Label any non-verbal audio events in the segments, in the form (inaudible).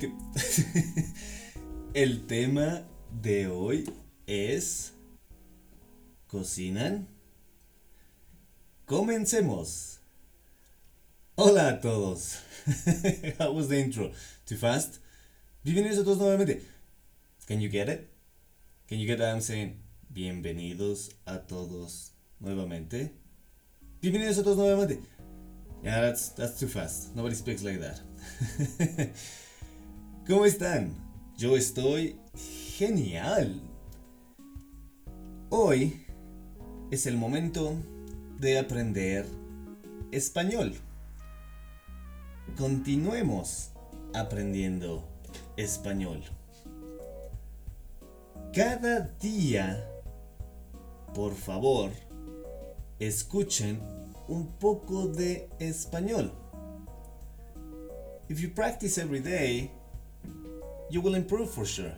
nuevamente. (laughs) El tema de hoy es... ¿Cocinan? Comencemos. Hola a todos. (laughs) How was the intro? Too fast? Bienvenidos a todos nuevamente. Can you get it? Can you get what I'm saying? Bienvenidos a todos nuevamente. Bienvenidos a todos nuevamente. Yeah, that's, that's too fast. Nobody speaks like that. (laughs) ¿Cómo están? Yo estoy genial. Hoy es el momento de aprender español. Continuemos aprendiendo español. Cada día, por favor, escuchen un poco de español. If you practice every day, you will improve for sure.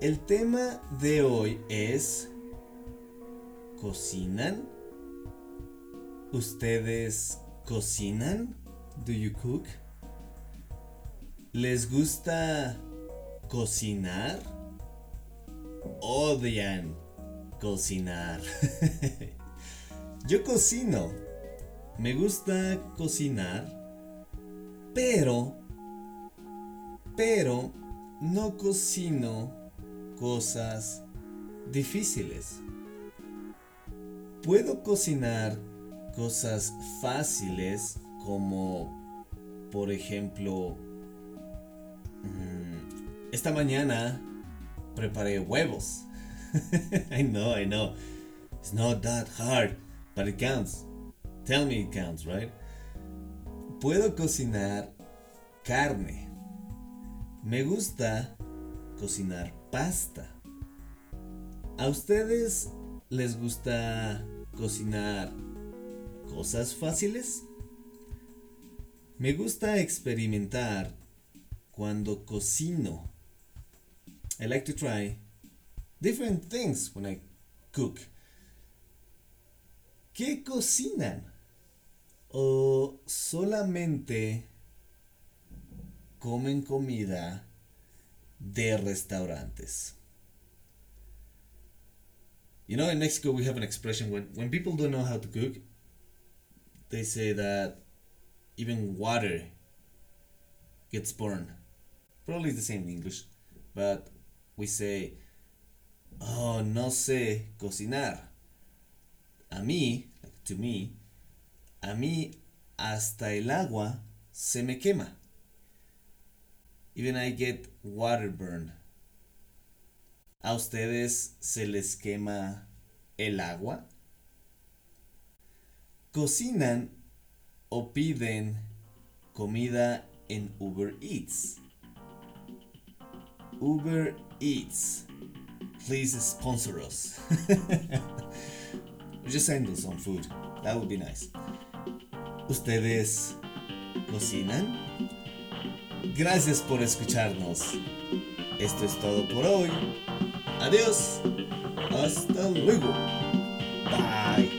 El tema de hoy es ¿Cocinan? ¿Ustedes cocinan? Do you cook? ¿Les gusta cocinar? Odian cocinar. (laughs) Yo cocino. Me gusta cocinar pero, pero, no cocino cosas difíciles. Puedo cocinar cosas fáciles como, por ejemplo, mm, esta mañana preparé huevos. I know, I know. It's not that hard, but it counts. Tell me it counts, right? Puedo cocinar carne. Me gusta cocinar pasta. ¿A ustedes les gusta cocinar cosas fáciles? Me gusta experimentar cuando cocino. I like to try different things when I cook. ¿Qué cocinan? o solamente comen comida de restaurantes. You know, in Mexico we have an expression when, when people don't know how to cook, they say that even water gets burned. Probably the same in English, but we say, oh, no sé cocinar. A mí, to me, a mí hasta el agua se me quema. Even I get water burn. ¿A ustedes se les quema el agua? ¿Cocinan o piden comida en Uber Eats? Uber Eats. Please sponsor us. (laughs) Just send us some food. That would be nice. ¿Ustedes cocinan? Gracias por escucharnos. Esto es todo por hoy. Adiós. Hasta luego. Bye.